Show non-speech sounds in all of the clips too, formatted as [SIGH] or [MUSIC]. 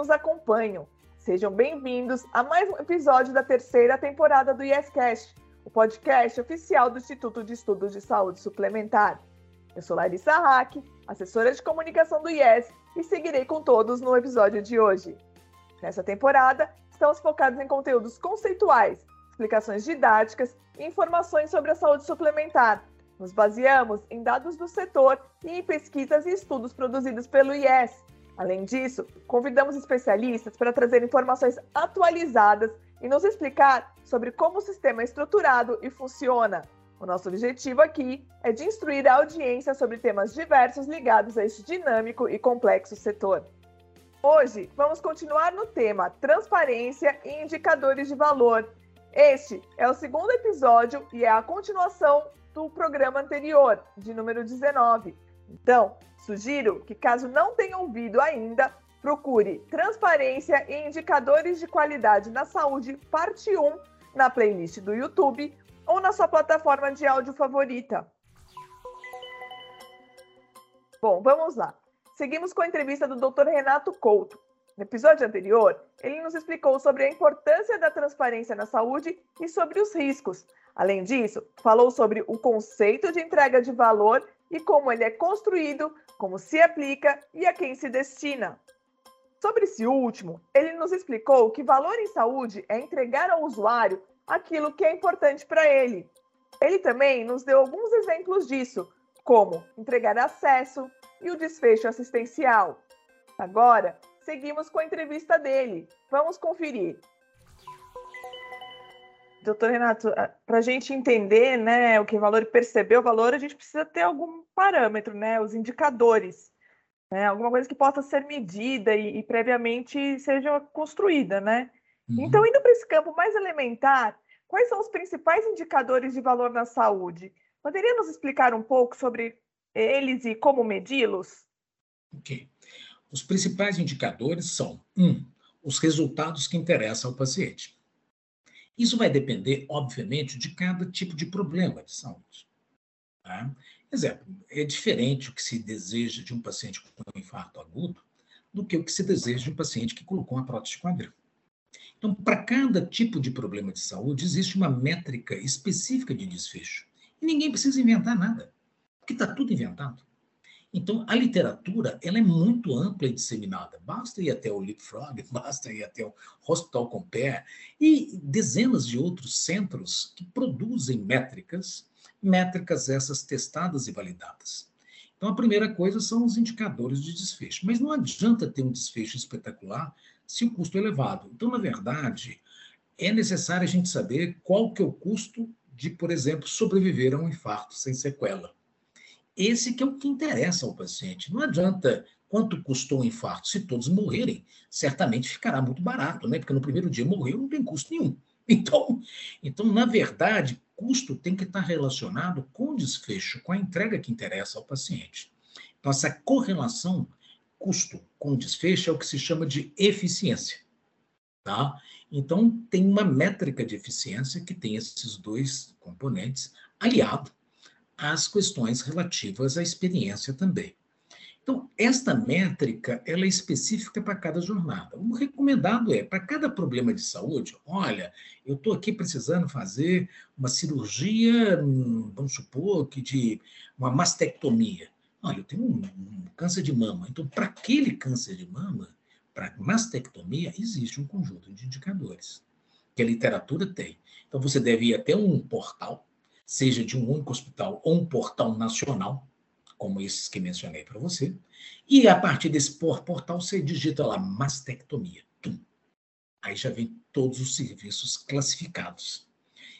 nos acompanham. Sejam bem-vindos a mais um episódio da terceira temporada do YesCast, o podcast oficial do Instituto de Estudos de Saúde Suplementar. Eu sou Larissa Hack, assessora de comunicação do IES, e seguirei com todos no episódio de hoje. Nessa temporada, estamos focados em conteúdos conceituais, explicações didáticas e informações sobre a saúde suplementar. Nos baseamos em dados do setor e em pesquisas e estudos produzidos pelo IES Além disso, convidamos especialistas para trazer informações atualizadas e nos explicar sobre como o sistema é estruturado e funciona. O nosso objetivo aqui é de instruir a audiência sobre temas diversos ligados a este dinâmico e complexo setor. Hoje, vamos continuar no tema Transparência e Indicadores de Valor. Este é o segundo episódio e é a continuação do programa anterior, de número 19. Então, Sugiro que, caso não tenha ouvido ainda, procure Transparência e Indicadores de Qualidade na Saúde, parte 1, na playlist do YouTube ou na sua plataforma de áudio favorita. Bom, vamos lá. Seguimos com a entrevista do Dr. Renato Couto. No episódio anterior, ele nos explicou sobre a importância da transparência na saúde e sobre os riscos. Além disso, falou sobre o conceito de entrega de valor e como ele é construído, como se aplica e a quem se destina. Sobre esse último, ele nos explicou que valor em saúde é entregar ao usuário aquilo que é importante para ele. Ele também nos deu alguns exemplos disso, como entregar acesso e o desfecho assistencial. Agora, seguimos com a entrevista dele. Vamos conferir. Doutor Renato, para a gente entender né, o que é valor e perceber o valor, a gente precisa ter algum parâmetro, né, os indicadores, né, alguma coisa que possa ser medida e, e previamente seja construída. Né? Uhum. Então, indo para esse campo mais elementar, quais são os principais indicadores de valor na saúde? Poderia nos explicar um pouco sobre eles e como medi-los? Ok. Os principais indicadores são, um, os resultados que interessam ao paciente. Isso vai depender, obviamente, de cada tipo de problema de saúde. Tá? Exemplo, é diferente o que se deseja de um paciente com um infarto agudo do que o que se deseja de um paciente que colocou uma prótese de quadril. Então, para cada tipo de problema de saúde, existe uma métrica específica de desfecho. E ninguém precisa inventar nada, porque está tudo inventado. Então, a literatura ela é muito ampla e disseminada. Basta ir até o Leapfrog, [LAUGHS] basta ir até o Hospital Compare e dezenas de outros centros que produzem métricas, métricas essas testadas e validadas. Então, a primeira coisa são os indicadores de desfecho. Mas não adianta ter um desfecho espetacular se o custo é elevado. Então, na verdade, é necessário a gente saber qual que é o custo de, por exemplo, sobreviver a um infarto sem sequela. Esse que é o que interessa ao paciente. Não adianta quanto custou o infarto. Se todos morrerem, certamente ficará muito barato, né? Porque no primeiro dia morreu, não tem custo nenhum. [LAUGHS] Então, então, na verdade, custo tem que estar relacionado com o desfecho, com a entrega que interessa ao paciente. Então, essa correlação custo com desfecho é o que se chama de eficiência. Tá? Então, tem uma métrica de eficiência que tem esses dois componentes aliado as questões relativas à experiência também. Então, esta métrica ela é específica para cada jornada. O recomendado é, para cada problema de saúde, olha, eu estou aqui precisando fazer uma cirurgia, hum, vamos supor que de uma mastectomia. Olha, eu tenho um, um câncer de mama. Então, para aquele câncer de mama, para mastectomia, existe um conjunto de indicadores que a literatura tem. Então, você deve ir até um portal seja de um único hospital ou um portal nacional, como esses que mencionei para você, e a partir desse portal você digita lá mastectomia. Tum. Aí já vem todos os serviços classificados.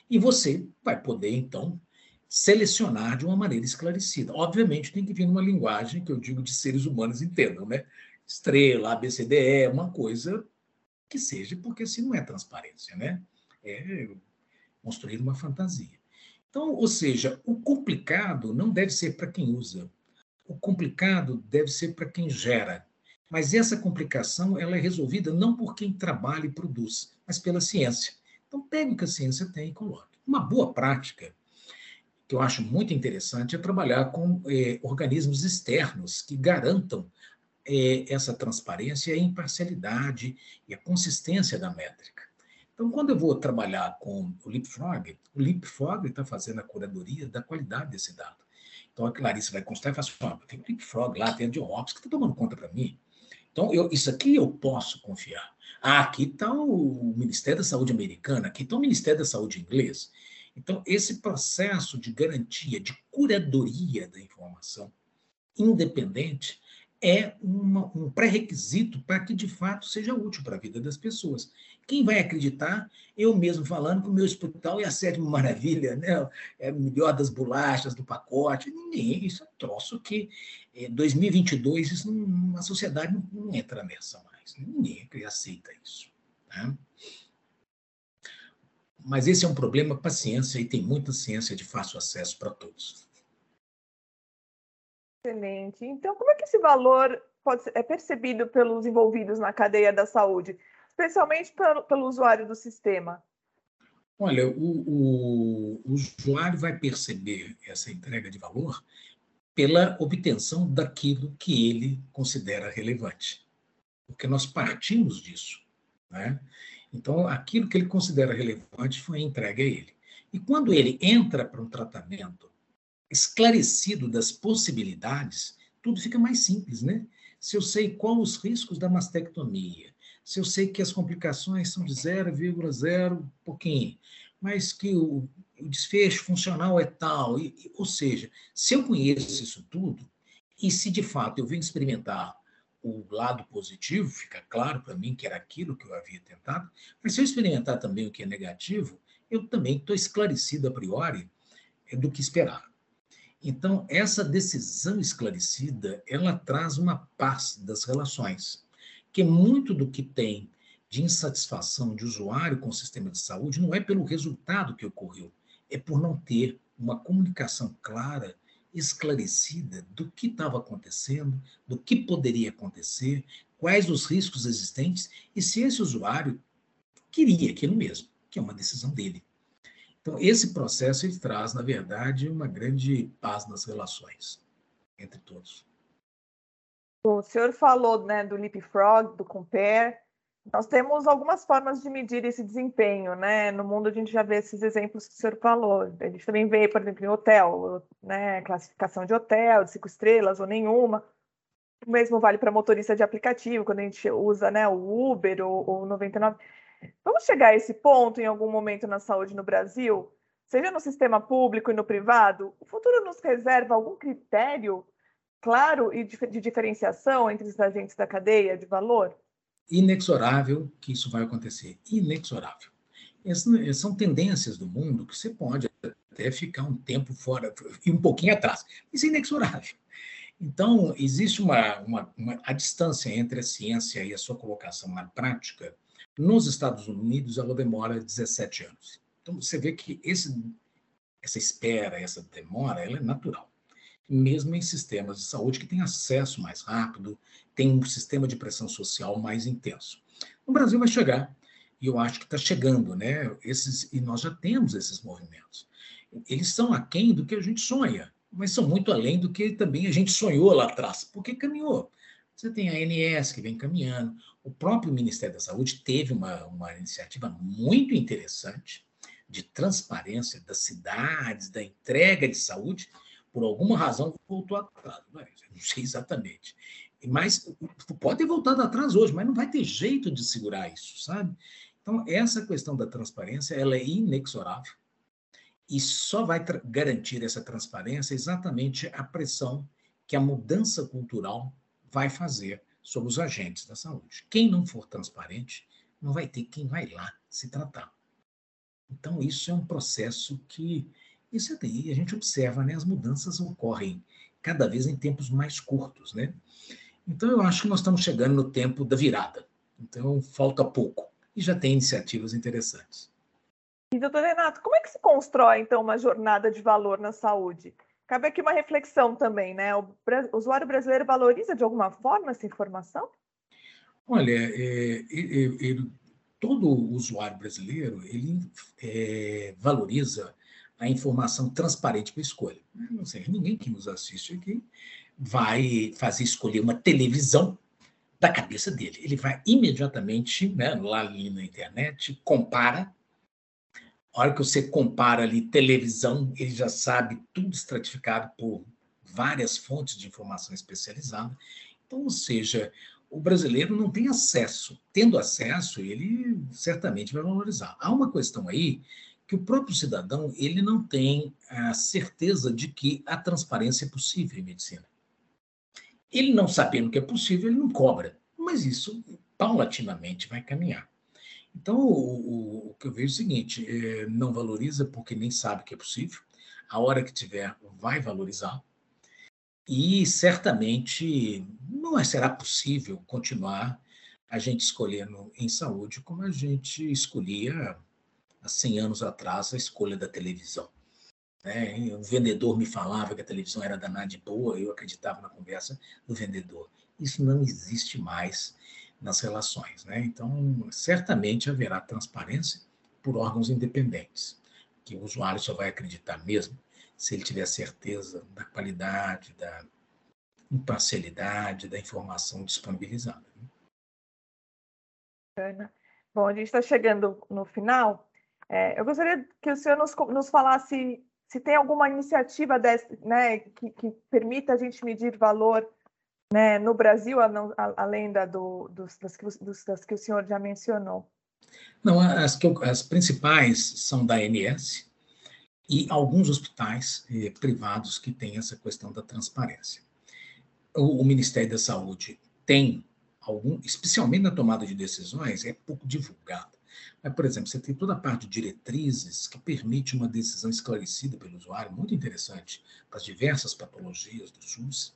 E você vai poder, então, selecionar de uma maneira esclarecida. Obviamente, tem que vir numa linguagem que eu digo de seres humanos entendam, né? Estrela, ABCDE, uma coisa que seja, porque assim não é transparência, né? É construir uma fantasia. Então, ou seja, o complicado não deve ser para quem usa. O complicado deve ser para quem gera. Mas essa complicação ela é resolvida não por quem trabalha e produz, mas pela ciência. Então, pegue o que a ciência tem e coloque. Uma boa prática, que eu acho muito interessante, é trabalhar com eh, organismos externos que garantam é essa transparência, a imparcialidade e a consistência da métrica. Então, quando eu vou trabalhar com o Leapfrog, o Leapfrog está fazendo a curadoria da qualidade desse dado. Então, a Clarice vai constar e fala assim, tem o Leapfrog lá, tem a Diops, que está tomando conta para mim. Então, eu, isso aqui eu posso confiar. Ah, aqui está o Ministério da Saúde americano, aqui está o Ministério da Saúde inglês. Então, esse processo de garantia, de curadoria da informação independente, é uma, um pré-requisito para que de fato seja útil para a vida das pessoas. Quem vai acreditar? Eu mesmo falando que o meu hospital é a sétima [LAUGHS] maravilha, né? é melhor das bolachas do pacote. Ninguém, isso é troço que em é, 2022 isso não, a sociedade não, não, entra nessa mais. Ninguém aceita isso. Né? Mas esse é um problema para a ciência e tem muita ciência de fácil acesso para todos. Excelente. Então, como é que esse valor pode ser, é percebido pelos envolvidos na cadeia da saúde, especialmente pelo, pelo usuário do sistema? Olha, o, o, o usuário vai perceber essa entrega de valor pela obtenção daquilo que ele considera relevante, porque nós partimos disso, né? Então, aquilo que ele considera relevante foi entregue a ele. E quando ele entra para um tratamento esclarecido das possibilidades, tudo fica mais simples, né? Se eu sei quais os riscos da mastectomia, se eu sei que as complicações são de 0,0 pouquinho, mas que o, o, desfecho funcional é tal, e, e, ou seja, se eu conheço isso tudo, e se de fato eu venho experimentar o lado positivo, fica claro para mim que era aquilo que eu havia tentado, mas se eu experimentar também o que é negativo, eu também estou esclarecido a priori do que esperar. Então, essa decisão esclarecida, ela traz uma paz das relações, que muito do que tem de insatisfação de usuário com o sistema de saúde não é pelo resultado que ocorreu, é por não ter uma comunicação clara, esclarecida do que estava acontecendo, do que poderia acontecer, quais os riscos existentes e se esse usuário queria aquilo mesmo, que é uma decisão dele. Então, esse processo ele traz, na verdade, uma grande paz nas relações entre todos. O senhor falou né, do Leapfrog, do Compare. Nós temos algumas formas de medir esse desempenho, né? No mundo a gente já vê esses exemplos que o senhor falou. A gente também vê, por exemplo, em hotel, né? Classificação de hotel, de cinco estrelas ou nenhuma. O mesmo vale para motorista de aplicativo, quando a gente usa né, o Uber ou o 99. Vamos chegar a esse ponto em algum momento na saúde no Brasil? Seja no sistema público e no privado? O futuro nos reserva algum critério claro e de diferenciação entre os agentes da cadeia de valor? Inexorável que isso vai acontecer. Inexorável. Essas são tendências do mundo que você pode até ficar um tempo fora, e um pouquinho atrás. Isso é inexorável. Então, existe uma, uma, uma, a distância entre a ciência e a sua colocação na prática nos Estados Unidos, ela demora 17 anos. Então, você vê que esse, essa espera, essa demora, ela é natural. Mesmo em sistemas de saúde que têm acesso mais rápido, tem um sistema de pressão social mais intenso. No Brasil vai chegar, e eu acho que está chegando, né? Esses, e nós já temos esses movimentos. Eles são aquém do que a gente sonha, mas são muito além do que também a gente sonhou lá atrás, porque caminhou. Você tem a ANS que vem caminhando. O próprio Ministério da Saúde teve uma, uma iniciativa muito interessante de transparência das cidades, da entrega de saúde. Por alguma razão voltou atrás. Não sei exatamente. Mas pode ter voltado atrás hoje, mas não vai ter jeito de segurar isso, sabe? Então, essa questão da transparência ela é inexorável e só vai garantir essa transparência exatamente a pressão que a mudança cultural vai fazer sobre os agentes da saúde. Quem não for transparente, não vai ter quem vai lá se tratar. Então, isso é um processo que, isso aí, a gente observa, né? As mudanças ocorrem cada vez em tempos mais curtos, né? Então, eu acho que nós estamos chegando no tempo da virada. Então, falta pouco. E já tem iniciativas interessantes. E, doutor Renato, como é que se constrói, então, uma jornada de valor na saúde? Cabe aqui uma reflexão também, né? O usuário brasileiro valoriza de alguma forma essa informação? Olha, é, todo usuário brasileiro ele é, valoriza a informação transparente para escolha. Não sei, ninguém que nos assiste aqui vai fazer escolher uma televisão da cabeça dele. Ele vai imediatamente, né, lá ali na internet, compara. A hora que você compara ali televisão, ele já sabe tudo estratificado por várias fontes de informação especializada. Então, ou seja, o brasileiro não tem acesso. Tendo acesso, ele certamente vai valorizar. Há uma questão aí que o próprio cidadão ele não tem a certeza de que a transparência é possível em medicina. Ele não sabendo que é possível, ele não cobra. Mas isso, paulatinamente, vai caminhar. Então, o, o, que eu vejo é o seguinte: é, não valoriza porque nem sabe que é possível. A hora que tiver, vai valorizar. E certamente não é, será possível continuar a gente escolhendo em saúde como a gente escolhia há 100 anos atrás a escolha da televisão. Né? O vendedor me falava que a televisão era danada de boa, eu acreditava na conversa do vendedor. Isso não existe mais nas relações. Né? Então, certamente haverá transparência por órgãos independentes, que o usuário só vai acreditar mesmo se ele tiver certeza da qualidade, da imparcialidade da informação disponibilizada. Né? Bom, a gente está chegando no final. É, eu gostaria que o senhor nos, nos falasse se tem alguma iniciativa desse, né, que, que, permita a gente medir valor né, no Brasil, além da, do, dos, das, que, dos, das, que, o senhor já mencionou. Não, as, que eu, as principais são da ANS, e alguns hospitais eh, privados que têm essa questão da transparência. O, o, Ministério da Saúde tem algum, especialmente na tomada de decisões, é pouco divulgado. Mas, por exemplo, você tem toda a parte de diretrizes que permite uma decisão esclarecida pelo usuário, muito interessante, para as diversas patologias do SUS.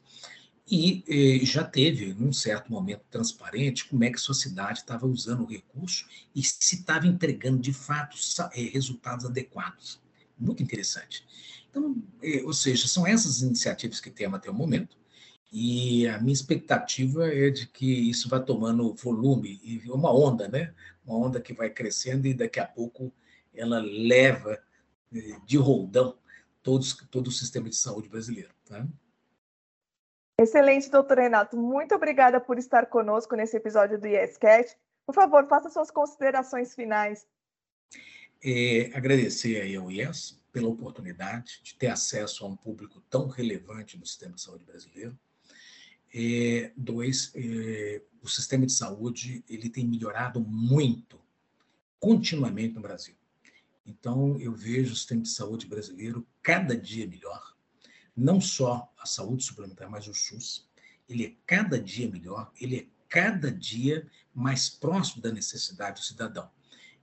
E eh, já teve, num certo momento transparente, como é que a sua cidade estava usando o recurso e se estava entregando, de fato, eh, resultados adequados muito interessante. Então, é, ou seja, são essas iniciativas que temos até o momento, e a minha expectativa é de que isso vá tomando volume, e uma onda, né? Uma onda que vai crescendo e daqui a pouco ela leva é, de roldão todos, todo o sistema de saúde brasileiro. Tá? Excelente, doutor Renato. Muito obrigada por estar conosco nesse episódio do YesCast. Por favor, faça suas considerações finais. É, agradecer aí ao IES pela oportunidade de ter acesso a um público tão relevante no sistema de saúde brasileiro. É, dois, é, o sistema de saúde ele tem melhorado muito, continuamente no Brasil. Então, eu vejo o sistema de saúde brasileiro cada dia melhor. Não só a saúde suplementar, mas o SUS. Ele é cada dia melhor, ele é cada dia mais próximo da necessidade do cidadão.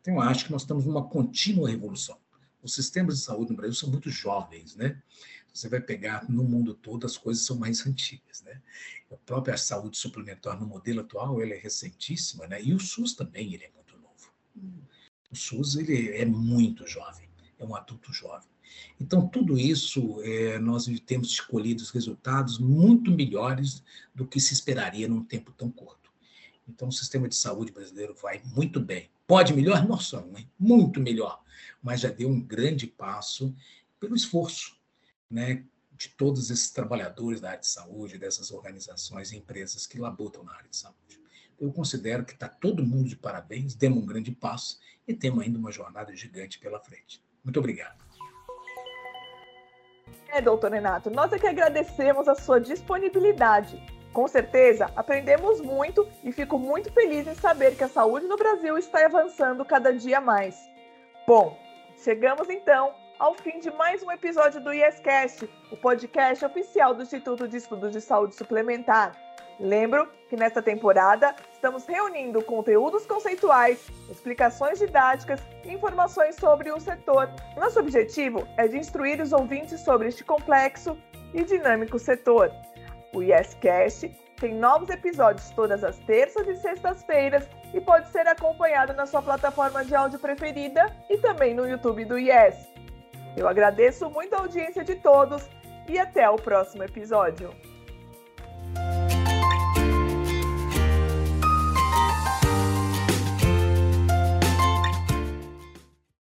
Então, eu acho que nós estamos numa contínua revolução. Os sistemas de saúde no Brasil são muito jovens, né? Você vai pegar no mundo todo, as coisas são mais antigas, né? A própria saúde suplementar no modelo atual, ela é recentíssima, né? E o SUS também, ele é muito novo. O SUS, ele é muito jovem, é um adulto jovem. Então, tudo isso, é, nós temos escolhido os resultados muito melhores do que se esperaria num tempo tão curto. Então, o sistema de saúde brasileiro vai muito bem. Pode melhor? Nossa, mãe, muito melhor. Mas já deu um grande passo pelo esforço né, de todos esses trabalhadores da área de saúde, dessas organizações e empresas que labutam na área de saúde. Eu considero que está todo mundo de parabéns, demos um grande passo e temos ainda uma jornada gigante pela frente. Muito obrigado. É, doutor Renato, nós é que agradecemos a sua disponibilidade com certeza, aprendemos muito e fico muito feliz em saber que a saúde no Brasil está avançando cada dia mais. Bom, chegamos então ao fim de mais um episódio do IESCast, o podcast oficial do Instituto de Estudos de Saúde Suplementar. Lembro que nesta temporada estamos reunindo conteúdos conceituais, explicações didáticas e informações sobre o setor. Nosso objetivo é de instruir os ouvintes sobre este complexo e dinâmico setor. O YesCast tem novos episódios todas as terças e sextas-feiras e pode ser acompanhado na sua plataforma de áudio preferida e também no YouTube do Yes. Eu agradeço muito a audiência de todos e até o próximo episódio.